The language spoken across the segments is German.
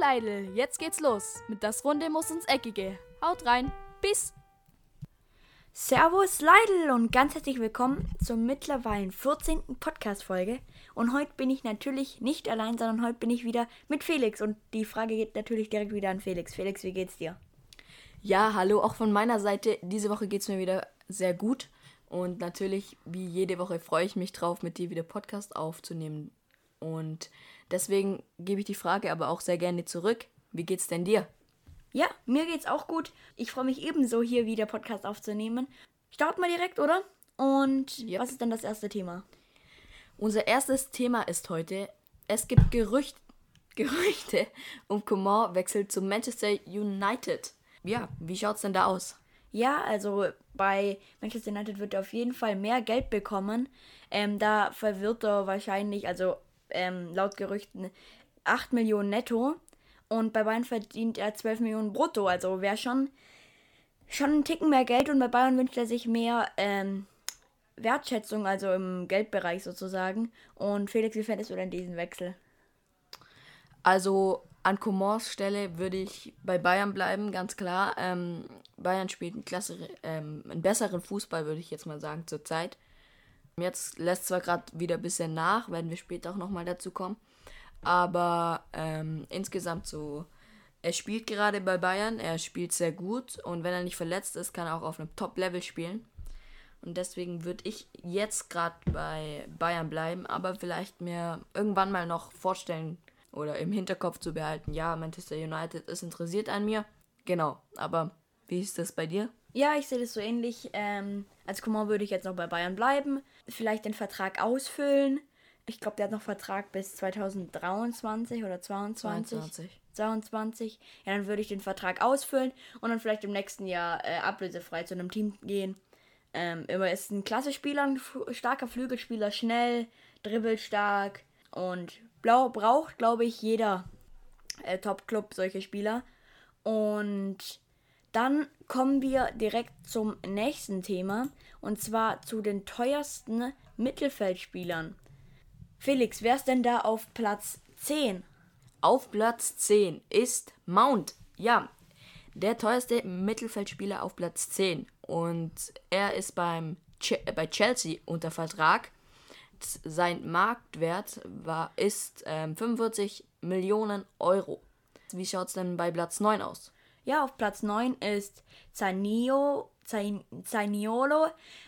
Leidl, jetzt geht's los. Mit das Runde muss ins Eckige. Haut rein. Bis. Servus Leidl und ganz herzlich willkommen zur mittlerweile 14. Podcast-Folge. Und heute bin ich natürlich nicht allein, sondern heute bin ich wieder mit Felix. Und die Frage geht natürlich direkt wieder an Felix. Felix, wie geht's dir? Ja, hallo, auch von meiner Seite. Diese Woche geht's mir wieder sehr gut. Und natürlich, wie jede Woche, freue ich mich drauf, mit dir wieder Podcast aufzunehmen. Und Deswegen gebe ich die Frage aber auch sehr gerne zurück. Wie geht's denn dir? Ja, mir geht's auch gut. Ich freue mich ebenso, hier wieder Podcast aufzunehmen. Starten wir direkt, oder? Und yep. was ist denn das erste Thema? Unser erstes Thema ist heute, es gibt Gerücht, Gerüchte um Coman wechselt zu Manchester United. Ja, wie schaut's denn da aus? Ja, also bei Manchester United wird er auf jeden Fall mehr Geld bekommen. Ähm, da verwirrt er wahrscheinlich, also ähm, laut Gerüchten 8 Millionen netto. Und bei Bayern verdient er 12 Millionen brutto. Also wäre schon, schon ein Ticken mehr Geld. Und bei Bayern wünscht er sich mehr ähm, Wertschätzung, also im Geldbereich sozusagen. Und Felix, wie fändest du denn diesen Wechsel? Also an Comors Stelle würde ich bei Bayern bleiben, ganz klar. Ähm, Bayern spielt einen, klasse, ähm, einen besseren Fußball, würde ich jetzt mal sagen, zurzeit. Jetzt lässt zwar gerade wieder ein bisschen nach, werden wir später auch nochmal dazu kommen. Aber ähm, insgesamt so, er spielt gerade bei Bayern, er spielt sehr gut und wenn er nicht verletzt ist, kann er auch auf einem Top-Level spielen. Und deswegen würde ich jetzt gerade bei Bayern bleiben, aber vielleicht mir irgendwann mal noch vorstellen oder im Hinterkopf zu behalten, ja, Manchester United ist interessiert an mir. Genau, aber wie ist das bei dir? Ja, ich sehe das so ähnlich. Ähm, als Coman würde ich jetzt noch bei Bayern bleiben. Vielleicht den Vertrag ausfüllen. Ich glaube, der hat noch Vertrag bis 2023 oder 22. 22. 22. Ja, dann würde ich den Vertrag ausfüllen und dann vielleicht im nächsten Jahr äh, ablösefrei zu einem Team gehen. Ähm, immer ist ein klasse Spieler, ein starker Flügelspieler, schnell, dribbelstark und blau braucht, glaube ich, jeder äh, Top-Club solche Spieler. Und dann kommen wir direkt zum nächsten Thema und zwar zu den teuersten Mittelfeldspielern. Felix, wer ist denn da auf Platz 10? Auf Platz 10 ist Mount. Ja, der teuerste Mittelfeldspieler auf Platz 10 und er ist beim Ch bei Chelsea unter Vertrag. Sein Marktwert war, ist ähm, 45 Millionen Euro. Wie schaut es denn bei Platz 9 aus? Ja, auf Platz 9 ist Zanio, Zaniolo,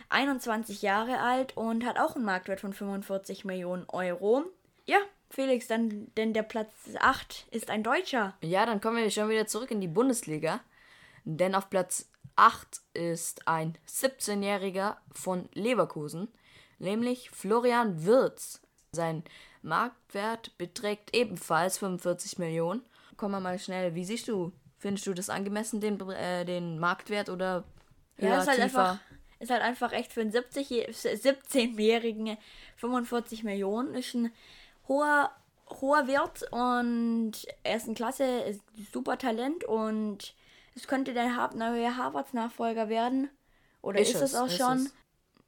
21 Jahre alt und hat auch einen Marktwert von 45 Millionen Euro. Ja, Felix, dann, denn der Platz 8 ist ein Deutscher. Ja, dann kommen wir schon wieder zurück in die Bundesliga. Denn auf Platz 8 ist ein 17-Jähriger von Leverkusen, nämlich Florian Wirz. Sein Marktwert beträgt ebenfalls 45 Millionen. Wir mal schnell, wie siehst du Findest du das angemessen, den, äh, den Marktwert oder ja, ist halt einfach ist halt einfach echt für einen 17-Jährigen 45 Millionen ist ein hoher hoher Wert und er ist ein klasse, ist super Talent und es könnte der neue Harvards Nachfolger werden oder ist, ist es auch ist schon. Es.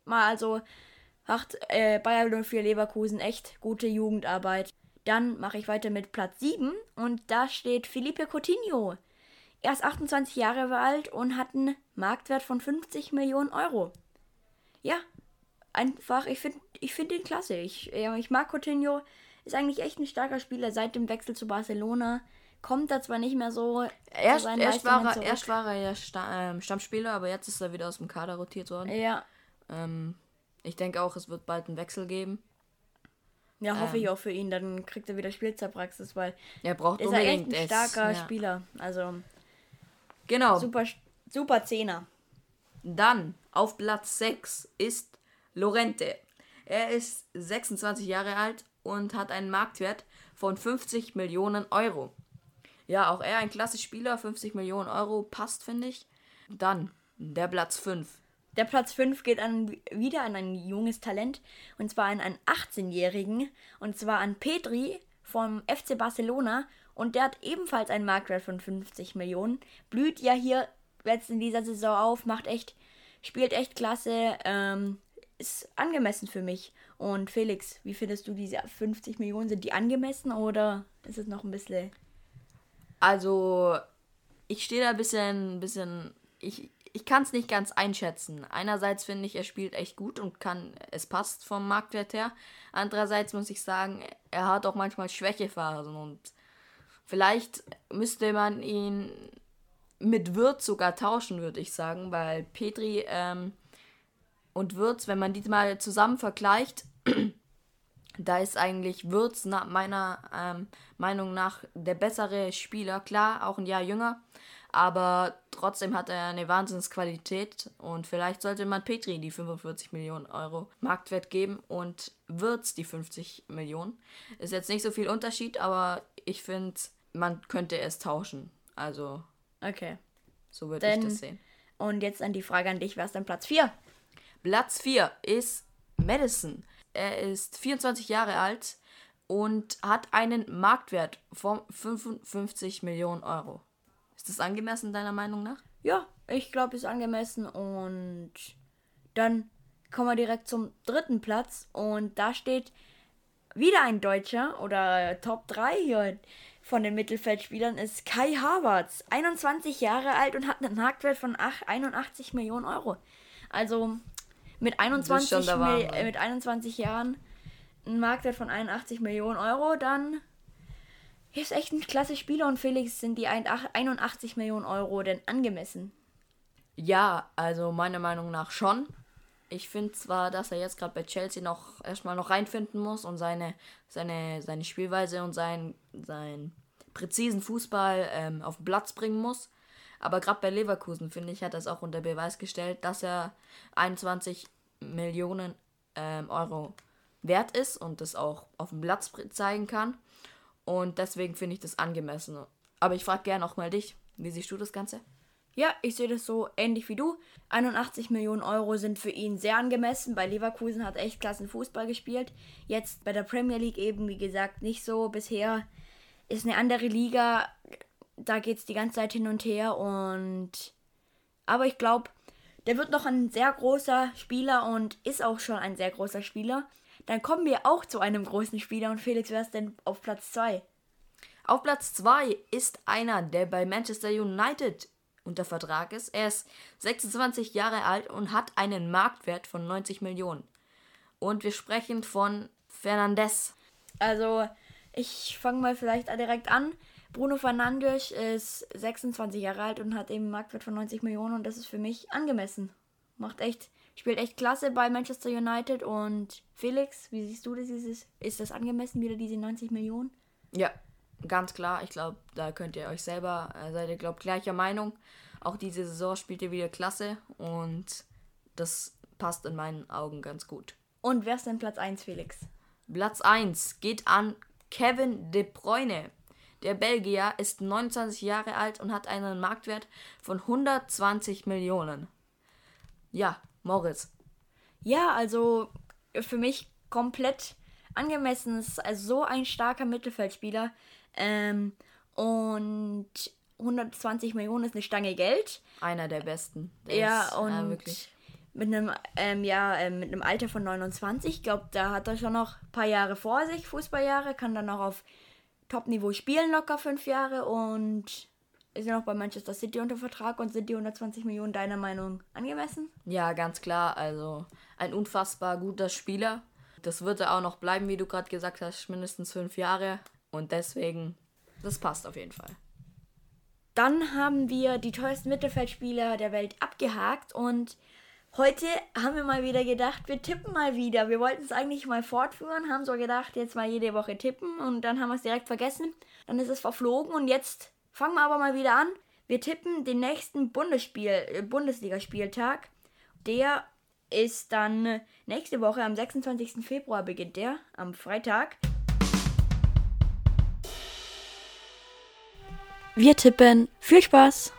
Mal also macht äh, Bayer 04 Leverkusen echt gute Jugendarbeit. Dann mache ich weiter mit Platz 7 und da steht Felipe Coutinho. Er ist 28 Jahre alt und hat einen Marktwert von 50 Millionen Euro. Ja, einfach, ich finde ich find ihn klasse. Ich, ich mag Coutinho, ist eigentlich echt ein starker Spieler seit dem Wechsel zu Barcelona. Kommt da zwar nicht mehr so. Erst, erst, war, er, erst war er ja Sta ähm, Stammspieler, aber jetzt ist er wieder aus dem Kader rotiert worden. Ja. Ähm, ich denke auch, es wird bald einen Wechsel geben. Ja, hoffe ähm, ich auch für ihn. Dann kriegt er wieder Spielzeitpraxis, weil er braucht ist unbedingt er echt ein starker es, ja. Spieler. Also Genau. Super, super Zehner. Dann auf Platz 6 ist Lorente. Er ist 26 Jahre alt und hat einen Marktwert von 50 Millionen Euro. Ja, auch er ein klasse Spieler, 50 Millionen Euro passt, finde ich. Dann der Platz 5. Der Platz 5 geht an, wieder an ein junges Talent und zwar an einen 18-Jährigen und zwar an Petri vom FC Barcelona und der hat ebenfalls einen Marktwert von 50 Millionen. Blüht ja hier jetzt in dieser Saison auf, macht echt, spielt echt klasse, ähm, ist angemessen für mich. Und Felix, wie findest du diese 50 Millionen? Sind die angemessen oder ist es noch ein bisschen. Also, ich stehe da ein bisschen, bisschen. Ich, ich kann es nicht ganz einschätzen. Einerseits finde ich, er spielt echt gut und kann, es passt vom Marktwert her. Andererseits muss ich sagen, er hat auch manchmal Schwächephasen und vielleicht müsste man ihn mit Würz sogar tauschen, würde ich sagen, weil Petri ähm, und Würz, wenn man die mal zusammen vergleicht, da ist eigentlich Würz nach meiner ähm, Meinung nach der bessere Spieler. Klar, auch ein Jahr jünger, aber trotzdem hat er eine Wahnsinnsqualität und vielleicht sollte man Petri die 45 Millionen Euro Marktwert geben und Würz die 50 Millionen. Ist jetzt nicht so viel Unterschied, aber ich finde, man könnte es tauschen. Also Okay. So würde ich das sehen. Und jetzt an die Frage an dich, wer ist denn Platz 4? Platz 4 ist Madison. Er ist 24 Jahre alt und hat einen Marktwert von 55 Millionen Euro. Ist das angemessen deiner Meinung nach? Ja, ich glaube, ist angemessen. Und dann kommen wir direkt zum dritten Platz. Und da steht wieder ein Deutscher oder Top 3 hier von den Mittelfeldspielern ist Kai Havertz, 21 Jahre alt und hat einen Marktwert von 81 Millionen Euro. Also mit 21, Warm, mit 21 Jahren einen Marktwert von 81 Millionen Euro, dann ist echt ein klasse Spieler und Felix sind die 81 Millionen Euro denn angemessen? Ja, also meiner Meinung nach schon. Ich finde zwar, dass er jetzt gerade bei Chelsea noch erstmal noch reinfinden muss und seine, seine, seine Spielweise und sein, sein präzisen Fußball ähm, auf den Platz bringen muss. Aber gerade bei Leverkusen, finde ich, hat das auch unter Beweis gestellt, dass er 21 Millionen ähm, Euro wert ist und das auch auf dem Platz zeigen kann. Und deswegen finde ich das angemessen. Aber ich frage gerne auch mal dich, wie siehst du das Ganze? Ja, ich sehe das so ähnlich wie du. 81 Millionen Euro sind für ihn sehr angemessen. Bei Leverkusen hat er echt klassen Fußball gespielt. Jetzt bei der Premier League eben, wie gesagt, nicht so. Bisher ist eine andere Liga. Da geht es die ganze Zeit hin und her. Und aber ich glaube, der wird noch ein sehr großer Spieler und ist auch schon ein sehr großer Spieler. Dann kommen wir auch zu einem großen Spieler. Und Felix, wer ist denn auf Platz 2? Auf Platz 2 ist einer, der bei Manchester United unter Vertrag ist. Er ist 26 Jahre alt und hat einen Marktwert von 90 Millionen. Und wir sprechen von Fernandes. Also, ich fange mal vielleicht direkt an. Bruno Fernandes ist 26 Jahre alt und hat eben einen Marktwert von 90 Millionen und das ist für mich angemessen. Macht echt, spielt echt klasse bei Manchester United und Felix, wie siehst du das? Ist, ist das angemessen, wieder diese 90 Millionen? Ja, ganz klar. Ich glaube, da könnt ihr euch selber, äh, seid ihr, glaube gleicher Meinung. Auch diese Saison spielt ihr wieder klasse und das passt in meinen Augen ganz gut. Und wer ist denn Platz 1, Felix? Platz 1 geht an Kevin De Bruyne. Der Belgier ist 29 Jahre alt und hat einen Marktwert von 120 Millionen. Ja, Moritz. Ja, also für mich komplett angemessen. Ist also so ein starker Mittelfeldspieler. Ähm, und 120 Millionen ist eine Stange Geld. Einer der besten. Der ja, ist, und wirklich. mit einem ähm, ja, äh, mit einem Alter von 29, ich glaube, da hat er schon noch ein paar Jahre vor sich, Fußballjahre, kann dann noch auf Top-Niveau spielen, locker fünf Jahre und ist ja noch bei Manchester City unter Vertrag und sind die 120 Millionen deiner Meinung angemessen? Ja, ganz klar. Also ein unfassbar guter Spieler. Das wird er auch noch bleiben, wie du gerade gesagt hast, mindestens fünf Jahre. Und deswegen, das passt auf jeden Fall. Dann haben wir die teuersten Mittelfeldspieler der Welt abgehakt und heute haben wir mal wieder gedacht, wir tippen mal wieder. Wir wollten es eigentlich mal fortführen, haben so gedacht, jetzt mal jede Woche tippen und dann haben wir es direkt vergessen. Dann ist es verflogen und jetzt fangen wir aber mal wieder an. Wir tippen den nächsten Bundesspiel, äh, Bundesligaspieltag. Der ist dann nächste Woche am 26. Februar beginnt der, am Freitag. Wir tippen. Viel Spaß!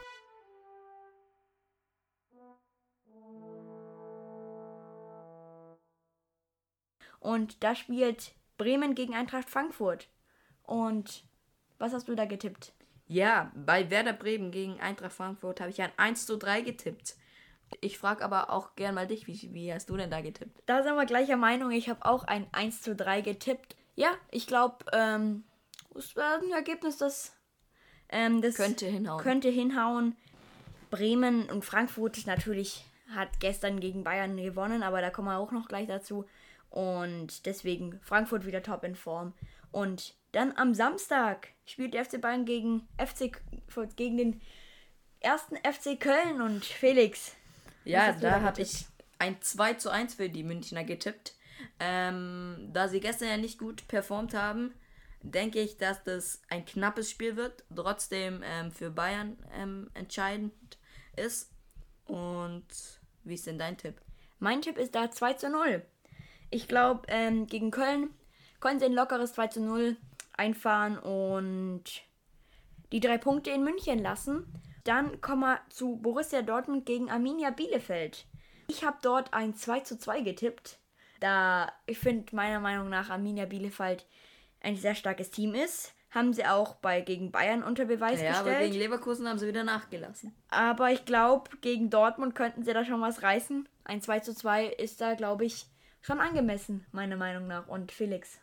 Und da spielt Bremen gegen Eintracht Frankfurt. Und was hast du da getippt? Ja, bei Werder Bremen gegen Eintracht Frankfurt habe ich ein 1 zu 3 getippt. Ich frage aber auch gern mal dich, wie, wie hast du denn da getippt? Da sind wir gleicher Meinung. Ich habe auch ein 1 zu 3 getippt. Ja, ich glaube, ähm, es war ein Ergebnis, das Ähm, das Könnte hinhauen. Könnte hinhauen. Bremen und Frankfurt natürlich hat gestern gegen Bayern gewonnen, aber da kommen wir auch noch gleich dazu. Und deswegen Frankfurt wieder top in Form. Und dann am Samstag spielt der FC Bayern gegen FC gegen den ersten FC Köln und Felix. Ja, da habe ich ein 2 zu 1 für die Münchner getippt. Ähm, da sie gestern ja nicht gut performt haben, denke ich, dass das ein knappes Spiel wird. Trotzdem ähm, für Bayern ähm, entscheidend ist. Und wie ist denn dein Tipp? Mein Tipp ist da 2 zu 0. Ich glaube, ähm, gegen Köln können sie ein lockeres 2 zu 0 einfahren und die drei Punkte in München lassen. Dann kommen wir zu Borussia Dortmund gegen Arminia Bielefeld. Ich habe dort ein 2 zu 2 getippt, da ich finde meiner Meinung nach Arminia Bielefeld ein sehr starkes Team ist. Haben sie auch bei gegen Bayern unter Beweis ja, gestellt. aber gegen Leverkusen haben sie wieder nachgelassen. Aber ich glaube, gegen Dortmund könnten sie da schon was reißen. Ein 2 zu 2 ist da, glaube ich, schon angemessen, meiner Meinung nach. Und Felix.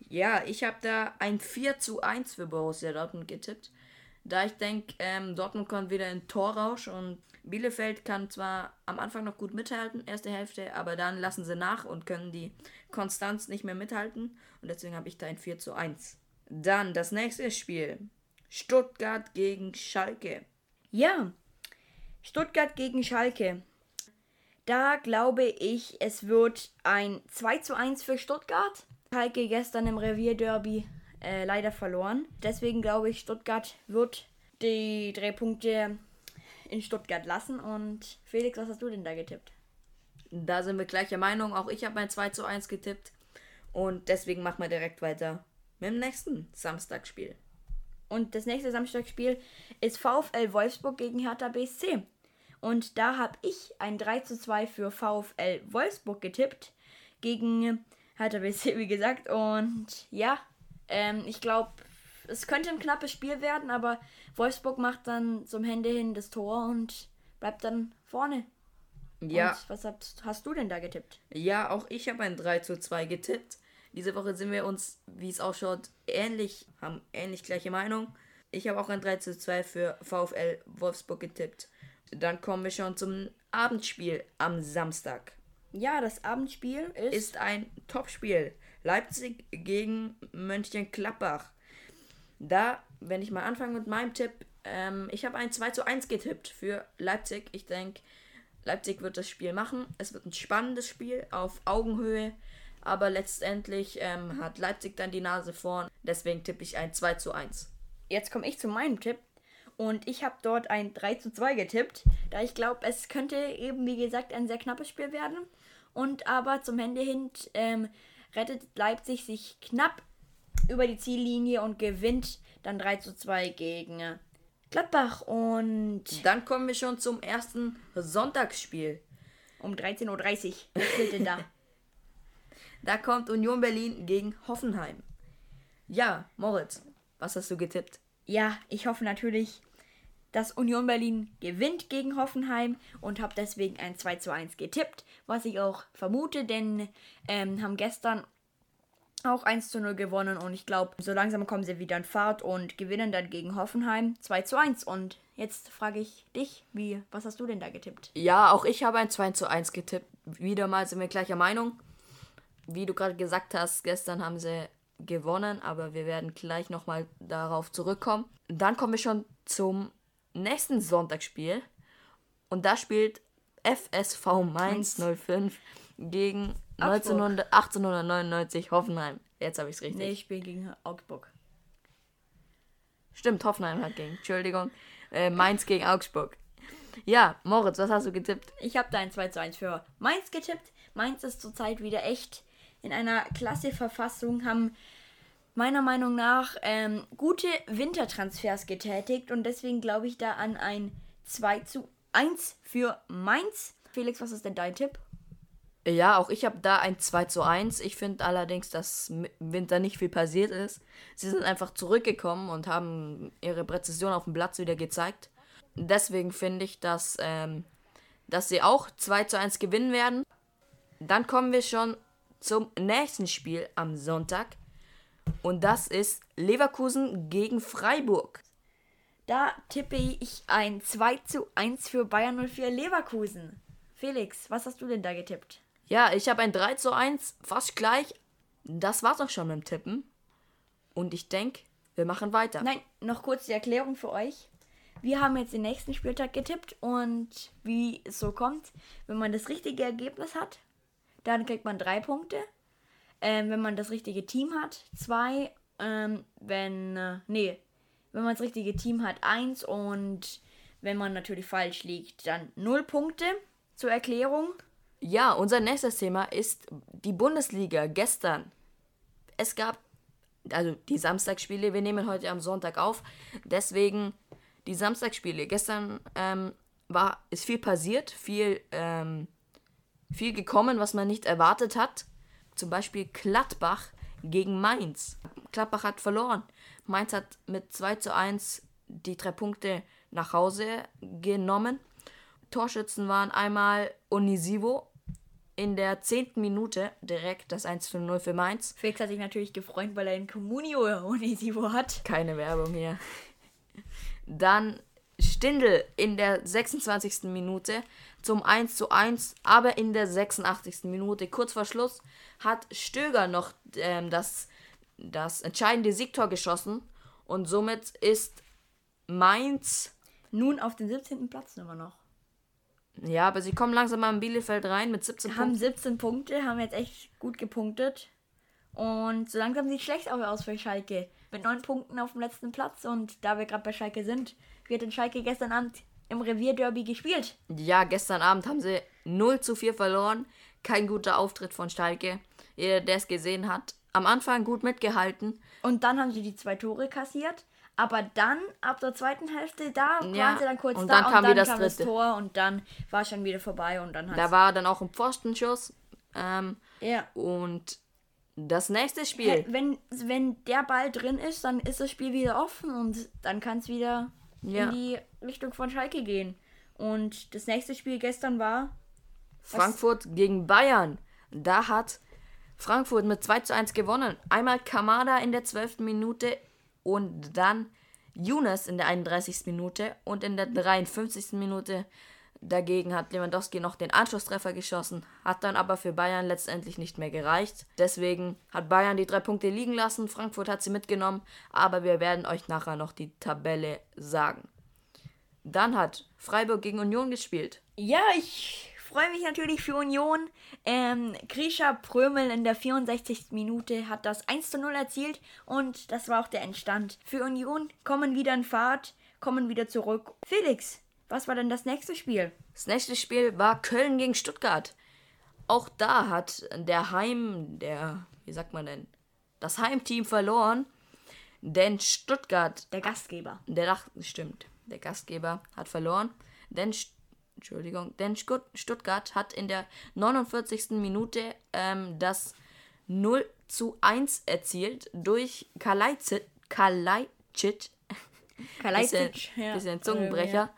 Ja, ich habe da ein 4 zu 1 für Borussia Dortmund getippt. Da ich denke, ähm, Dortmund kommt wieder in Torrausch und Bielefeld kann zwar am Anfang noch gut mithalten, erste Hälfte, aber dann lassen sie nach und können die Konstanz nicht mehr mithalten. Und deswegen habe ich da ein 4 zu 1. Dann das nächste Spiel. Stuttgart gegen Schalke. Ja, Stuttgart gegen Schalke. Da glaube ich, es wird ein 2 zu 1 für Stuttgart. Schalke gestern im Revierderby äh, leider verloren. Deswegen glaube ich, Stuttgart wird die drei Punkte in Stuttgart lassen. Und Felix, was hast du denn da getippt? Da sind wir gleicher Meinung. Auch ich habe mein 2 zu 1 getippt. Und deswegen machen wir direkt weiter mit dem nächsten Samstagsspiel. Und das nächste Samstagsspiel ist VfL Wolfsburg gegen Hertha BSC. Und da habe ich ein 3 zu 2 für VfL Wolfsburg getippt. Gegen Hertha BSC, wie gesagt. Und ja, ähm, ich glaube, es könnte ein knappes Spiel werden, aber Wolfsburg macht dann zum Hände hin das Tor und bleibt dann vorne. Ja. Und was hast, hast du denn da getippt? Ja, auch ich habe ein 3 zu 2 getippt. Diese Woche sind wir uns, wie es ausschaut, ähnlich, haben ähnlich gleiche Meinung. Ich habe auch ein 3 zu 2 für VfL Wolfsburg getippt. Dann kommen wir schon zum Abendspiel am Samstag. Ja, das Abendspiel ist, Ist ein Topspiel. Leipzig gegen Mönchengladbach. Da, wenn ich mal anfange mit meinem Tipp, ähm, ich habe ein 2 zu 1 getippt für Leipzig. Ich denke, Leipzig wird das Spiel machen. Es wird ein spannendes Spiel auf Augenhöhe. Aber letztendlich ähm, hat Leipzig dann die Nase vorn. Deswegen tippe ich ein 2 zu 1. Jetzt komme ich zu meinem Tipp. Und ich habe dort ein 3 zu 2 getippt, da ich glaube, es könnte eben, wie gesagt, ein sehr knappes Spiel werden. Und aber zum Ende hin ähm, rettet Leipzig sich knapp über die Ziellinie und gewinnt dann 3 zu 2 gegen Gladbach. Und Dann kommen wir schon zum ersten Sonntagsspiel. um 13.30 Uhr wer spielt denn da? Da kommt Union Berlin gegen Hoffenheim. Ja, Moritz, was hast du getippt? Ja, ich hoffe natürlich, dass Union Berlin gewinnt gegen Hoffenheim und habe deswegen ein 2 zu 1 getippt, was ich auch vermute, denn ähm, haben gestern auch 1 zu 0 gewonnen und ich glaube, so langsam kommen sie wieder in Fahrt und gewinnen dann gegen Hoffenheim 2 zu 1. Und jetzt frage ich dich, wie, was hast du denn da getippt? Ja, auch ich habe ein 2 zu 1 getippt. Wieder mal sind wir gleicher Meinung. Wie du gerade gesagt hast, gestern haben sie gewonnen, aber wir werden gleich nochmal darauf zurückkommen. Dann kommen wir schon zum nächsten Sonntagsspiel. Und da spielt FSV Mainz 05 gegen 1900, 1899 Hoffenheim. Jetzt habe ich es richtig. Nee, ich spiele gegen Augsburg. Stimmt, Hoffenheim hat gegen. Entschuldigung. Äh, Mainz gegen Augsburg. Ja, Moritz, was hast du getippt? Ich habe da ein 2 zu 1 für Mainz getippt. Mainz ist zurzeit wieder echt in einer klasse Verfassung, haben meiner Meinung nach ähm, gute Wintertransfers getätigt und deswegen glaube ich da an ein 2 zu 1 für Mainz. Felix, was ist denn dein Tipp? Ja, auch ich habe da ein 2 zu 1. Ich finde allerdings, dass im Winter nicht viel passiert ist. Sie sind einfach zurückgekommen und haben ihre Präzision auf dem Platz wieder gezeigt. Deswegen finde ich, dass, ähm, dass sie auch 2 zu 1 gewinnen werden. Dann kommen wir schon zum nächsten Spiel am Sonntag. Und das ist Leverkusen gegen Freiburg. Da tippe ich ein 2 zu 1 für Bayern 04 Leverkusen. Felix, was hast du denn da getippt? Ja, ich habe ein 3 zu 1, fast gleich. Das war's auch schon mit dem Tippen. Und ich denke, wir machen weiter. Nein, noch kurz die Erklärung für euch. Wir haben jetzt den nächsten Spieltag getippt und wie es so kommt, wenn man das richtige Ergebnis hat, dann kriegt man drei Punkte. Ähm, wenn man das richtige Team hat, zwei. Ähm, wenn, äh, nee, wenn man das richtige Team hat, eins. Und wenn man natürlich falsch liegt, dann null Punkte. Zur Erklärung. Ja, unser nächstes Thema ist die Bundesliga gestern. Es gab also die Samstagsspiele. Wir nehmen heute am Sonntag auf. Deswegen die Samstagsspiele. Gestern ähm, war, ist viel passiert, viel, ähm, viel gekommen, was man nicht erwartet hat. Zum Beispiel Gladbach gegen Mainz. Gladbach hat verloren. Mainz hat mit 2 zu 1 die drei Punkte nach Hause genommen. Torschützen waren einmal Onisivo in der zehnten Minute direkt das 1 zu 0 für Mainz. Felix hat sich natürlich gefreut, weil er in Comunio Onisivo hat. Keine Werbung hier. Dann Stindl in der 26. Minute zum 1 zu 1, aber in der 86. Minute, kurz vor Schluss, hat Stöger noch ähm, das, das entscheidende Siegtor geschossen und somit ist Mainz nun auf den 17. Platz immer noch. Ja, aber sie kommen langsam mal in Bielefeld rein mit 17 haben Punkten. 17 Punkte, haben jetzt echt gut gepunktet. Und so langsam sieht es schlecht aus für Schalke. Mit 9 Punkten auf dem letzten Platz. Und da wir gerade bei Schalke sind, wird in Schalke gestern Abend im Revierderby gespielt. Ja, gestern Abend haben sie 0 zu 4 verloren. Kein guter Auftritt von Schalke. Jeder, der es gesehen hat, am Anfang gut mitgehalten. Und dann haben sie die zwei Tore kassiert. Aber dann, ab der zweiten Hälfte, da ja, waren sie dann kurz und da dann kam und dann wieder kam das, das Tor und dann war schon wieder vorbei und dann Da war dann auch ein Pfostenschuss. Ähm, ja. Und das nächste Spiel. Wenn, wenn der Ball drin ist, dann ist das Spiel wieder offen und dann kann es wieder ja. in die Richtung von Schalke gehen. Und das nächste Spiel gestern war Frankfurt was? gegen Bayern. Da hat Frankfurt mit 2 zu 1 gewonnen. Einmal Kamada in der 12. Minute und dann Younes in der 31. Minute und in der 53. Minute dagegen hat Lewandowski noch den Anschlusstreffer geschossen, hat dann aber für Bayern letztendlich nicht mehr gereicht. Deswegen hat Bayern die drei Punkte liegen lassen, Frankfurt hat sie mitgenommen, aber wir werden euch nachher noch die Tabelle sagen. Dann hat Freiburg gegen Union gespielt. Ja, ich freue mich natürlich für Union. Ähm, Grisha Prömel in der 64. Minute hat das 1 zu 0 erzielt und das war auch der Endstand. Für Union kommen wieder in Fahrt, kommen wieder zurück. Felix, was war denn das nächste Spiel? Das nächste Spiel war Köln gegen Stuttgart. Auch da hat der Heim, der, wie sagt man denn, das Heimteam verloren. Denn Stuttgart. Der Gastgeber. Der, stimmt. Der Gastgeber hat verloren. Denn Entschuldigung, denn Stuttgart hat in der 49. Minute ähm, das 0 zu 1 erzielt durch Kalajdzic. Kalajdzic. Kalajdzic, bisschen, ja. bisschen Zungenbrecher.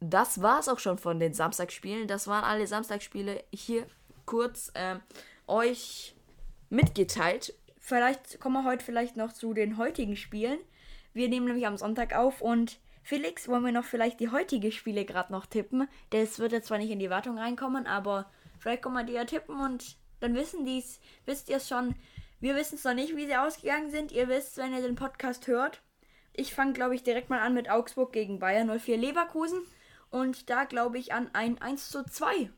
Das war es auch schon von den Samstagsspielen. Das waren alle Samstagsspiele hier kurz ähm, euch mitgeteilt. Vielleicht kommen wir heute vielleicht noch zu den heutigen Spielen. Wir nehmen nämlich am Sonntag auf und Felix, wollen wir noch vielleicht die heutige Spiele gerade noch tippen? Das wird jetzt zwar nicht in die Wartung reinkommen, aber vielleicht können wir die ja tippen und dann wissen die's, wisst ihr es schon. Wir wissen es noch nicht, wie sie ausgegangen sind. Ihr wisst, wenn ihr den Podcast hört. Ich fange, glaube ich, direkt mal an mit Augsburg gegen Bayern 04 Leverkusen. Und da glaube ich an ein 1 zu 2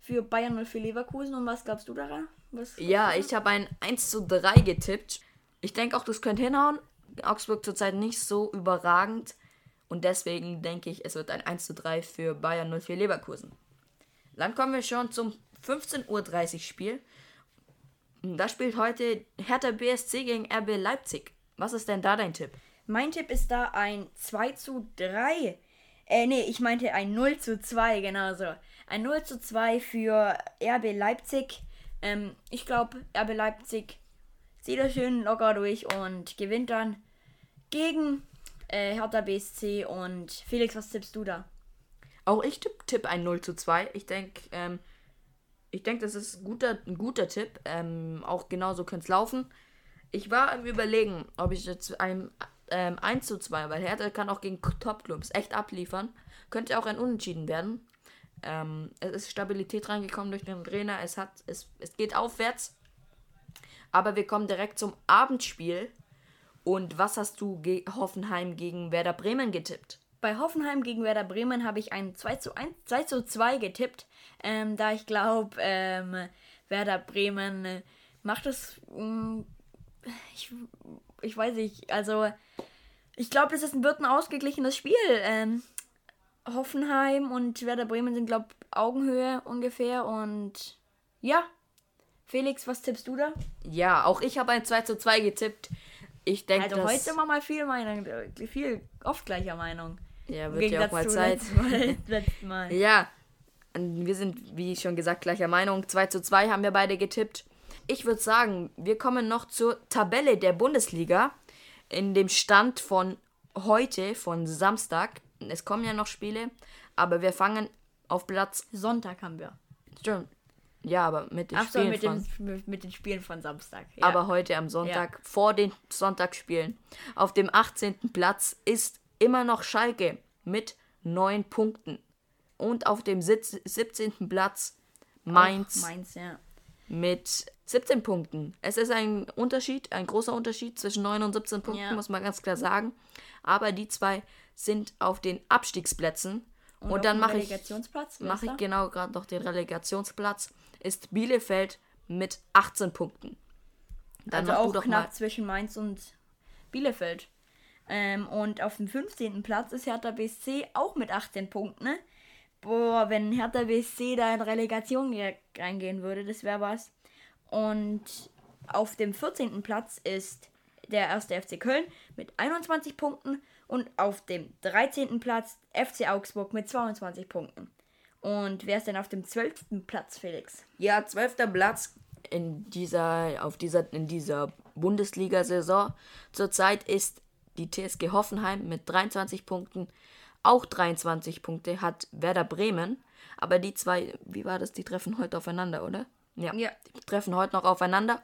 für Bayern 04 Leverkusen. Und was glaubst du daran? Was ja, ich habe ein 1 zu 3 getippt. Ich denke auch, das könnte hinhauen. Augsburg zurzeit nicht so überragend. Und deswegen denke ich, es wird ein 1 zu 3 für Bayern 04 Leverkusen. Dann kommen wir schon zum 15.30 Uhr Spiel. Da spielt heute Hertha BSC gegen RB Leipzig. Was ist denn da dein Tipp? Mein Tipp ist da ein 2 zu 3. Äh, nee, ich meinte ein 0 zu 2, genau so. Ein 0 zu 2 für RB Leipzig. Ähm, ich glaube, RB Leipzig zieht das schön locker durch und gewinnt dann gegen äh, Hertha BSC und Felix, was tippst du da? Auch ich tippe tipp ein 0 zu 2. Ich denke, ähm, ich denke, das ist ein guter, ein guter Tipp. Ähm, auch genauso könnte es laufen. Ich war im Überlegen, ob ich jetzt ein, ähm, 1 zu 2, weil Hertha kann auch gegen Top-Clubs echt abliefern. Könnte auch ein Unentschieden werden. Ähm, es ist Stabilität reingekommen durch den Trainer. Es, hat, es, es geht aufwärts. Aber wir kommen direkt zum Abendspiel. Und was hast du ge Hoffenheim gegen Werder Bremen getippt? Bei Hoffenheim gegen Werder Bremen habe ich ein 2 zu 1, 2 zu 2 getippt, ähm, da ich glaube, ähm, Werder Bremen äh, macht es. Ähm, ich, ich weiß nicht, also ich glaube, das ist, wird ein ausgeglichenes Spiel. Ähm, Hoffenheim und Werder Bremen sind, glaube ich, Augenhöhe ungefähr und ja. Felix, was tippst du da? Ja, auch ich habe ein 2 zu 2 getippt. Ich denke, Also heute sind wir mal viel Meinung, viel oft gleicher Meinung. Ja, wird ja auch mal Zeit. letztes Mal. Ja, wir sind, wie schon gesagt, gleicher Meinung. 2 zu 2 haben wir beide getippt. Ich würde sagen, wir kommen noch zur Tabelle der Bundesliga. In dem Stand von heute, von Samstag. Es kommen ja noch Spiele, aber wir fangen auf Platz. Sonntag haben wir. Stimmt. Ja, aber mit den Ach so, Spielen mit, von, dem, mit, den Spielen von Samstag. Ja. aber heute am Sonntag vor den Sonntagsspielen. Auf dem 18. Platz ist immer noch Schalke mit 9 Punkten. Und auf dem Sitz, 17. Platz Mainz Auch Mainz, ja. Mit 17 Punkten. Es ist ein Unterschied, ein großer Unterschied zwischen 9 und 17 Punkten, Ja. muss man ganz klar sagen. Aber die zwei sind auf den Abstiegsplätzen. Und, auf dann mache ich, ist ich genau gerade noch den Relegationsplatz. Ist Bielefeld mit 18 Punkten. Dann also mach auch doch knapp mal. zwischen Mainz und Bielefeld. Ähm, und auf dem 15. Platz ist Hertha BSC auch mit 18 Punkten. Ne? Boah, wenn Hertha BSC da in Relegation ge- reingehen würde, das wäre was. Und auf dem 14. Platz ist der erste FC Köln mit 21 Punkten und auf dem 13. Platz FC Augsburg mit 22 Punkten. Und wer ist denn auf dem 12. Platz, Felix? Ja, 12. Platz in dieser, auf dieser, in dieser Bundesliga-Saison zurzeit ist die TSG Hoffenheim mit 23 Punkten. Auch 23 Punkte hat Werder Bremen. Aber die zwei, wie war das? Die treffen heute aufeinander, oder? Ja. Ja. Die treffen heute noch aufeinander.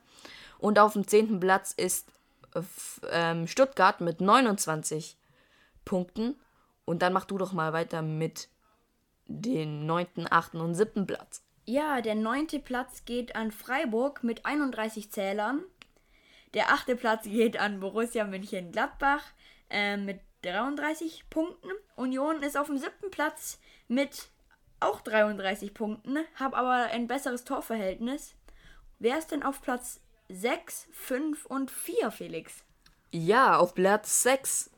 Und auf dem 10. Platz ist äh, ähm, Stuttgart mit 29 Punkten. Und dann mach du doch mal weiter mit den 9., 8. und 7. Platz. Ja, der neunte Platz geht an Freiburg mit 31 Zählern. Der achte Platz geht an Borussia Mönchengladbach äh, mit 33 Punkten. Union ist auf dem siebten Platz mit auch 33 Punkten, hat aber ein besseres Torverhältnis. Wer ist denn auf Platz 6, 5 und 4, Felix? Ja, auf Platz 6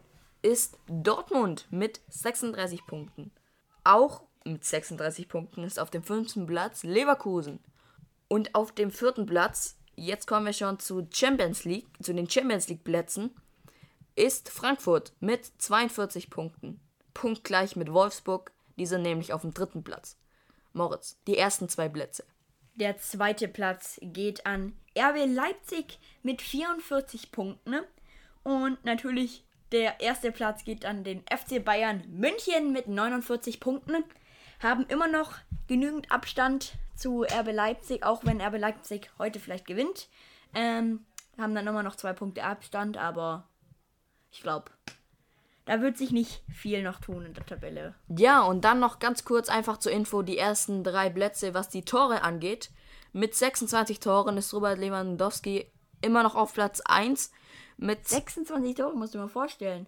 ist Dortmund mit 36 Punkten. Auch mit 36 Punkten ist auf dem fünften Platz Leverkusen. Und auf dem vierten Platz, jetzt kommen wir schon zu Champions League, zu den Champions League Plätzen, ist Frankfurt mit 42 Punkten. Punktgleich mit Wolfsburg, die sind nämlich auf dem dritten Platz. Moritz, die ersten zwei Plätze. Der zweite Platz geht an RB Leipzig mit 44 Punkten. Und natürlich der erste Platz geht an den FC Bayern München mit 49 Punkten. Haben immer noch genügend Abstand zu RB Leipzig, auch wenn RB Leipzig heute vielleicht gewinnt. Ähm, haben dann immer noch zwei Punkte Abstand, aber ich glaube, da wird sich nicht viel noch tun in der Tabelle. Ja, und dann noch ganz kurz einfach zur Info die ersten drei Plätze, was die Tore angeht. Mit 26 Toren ist Robert Lewandowski immer noch auf Platz 1. Mit 26 Tore musst du dir mal vorstellen.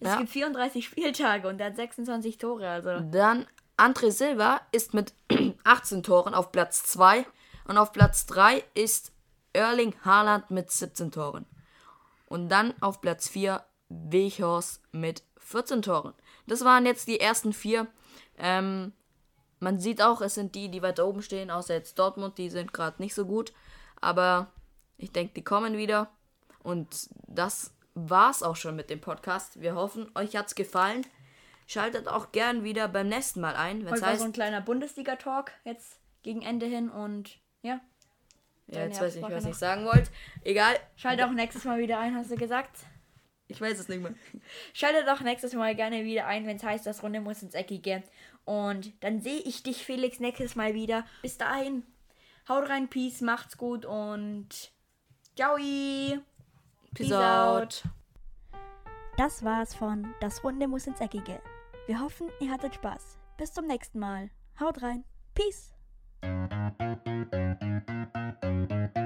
Es Ja. gibt 34 Spieltage und er hat 26 Tore, also. dann André Silva ist mit 18 Toren auf Platz 2. Und auf Platz 3 ist Erling Haaland mit 17 Toren. Und dann auf Platz 4 Weghorst mit 14 Toren. Das waren jetzt die ersten vier. Ähm, man sieht auch, es sind die, die weiter oben stehen, außer jetzt Dortmund, die sind gerade nicht so gut. Aber ich denke, die kommen wieder. Und das war's auch schon mit dem Podcast. Wir hoffen, euch hat's gefallen. Schaltet auch gern wieder beim nächsten Mal ein, es Heute war heißt. so ein kleiner Bundesliga-Talk jetzt gegen Ende hin und ja. Ja, jetzt weiß ich nicht, was noch. ich sagen wollte. Egal, Schaltet auch nächstes Mal wieder ein, hast du gesagt. ich weiß es nicht mehr. Schaltet auch nächstes Mal gerne wieder ein, wenn es heißt, das Runde muss ins Eckige. Und dann sehe ich dich, Felix, nächstes Mal wieder. Bis dahin, haut rein, Peace, macht's gut und ciao. Peace, out. Das war's von Das Runde muss ins Eckige. Wir hoffen, ihr hattet Spaß. Bis zum nächsten Mal. Haut rein. Peace. Thank you.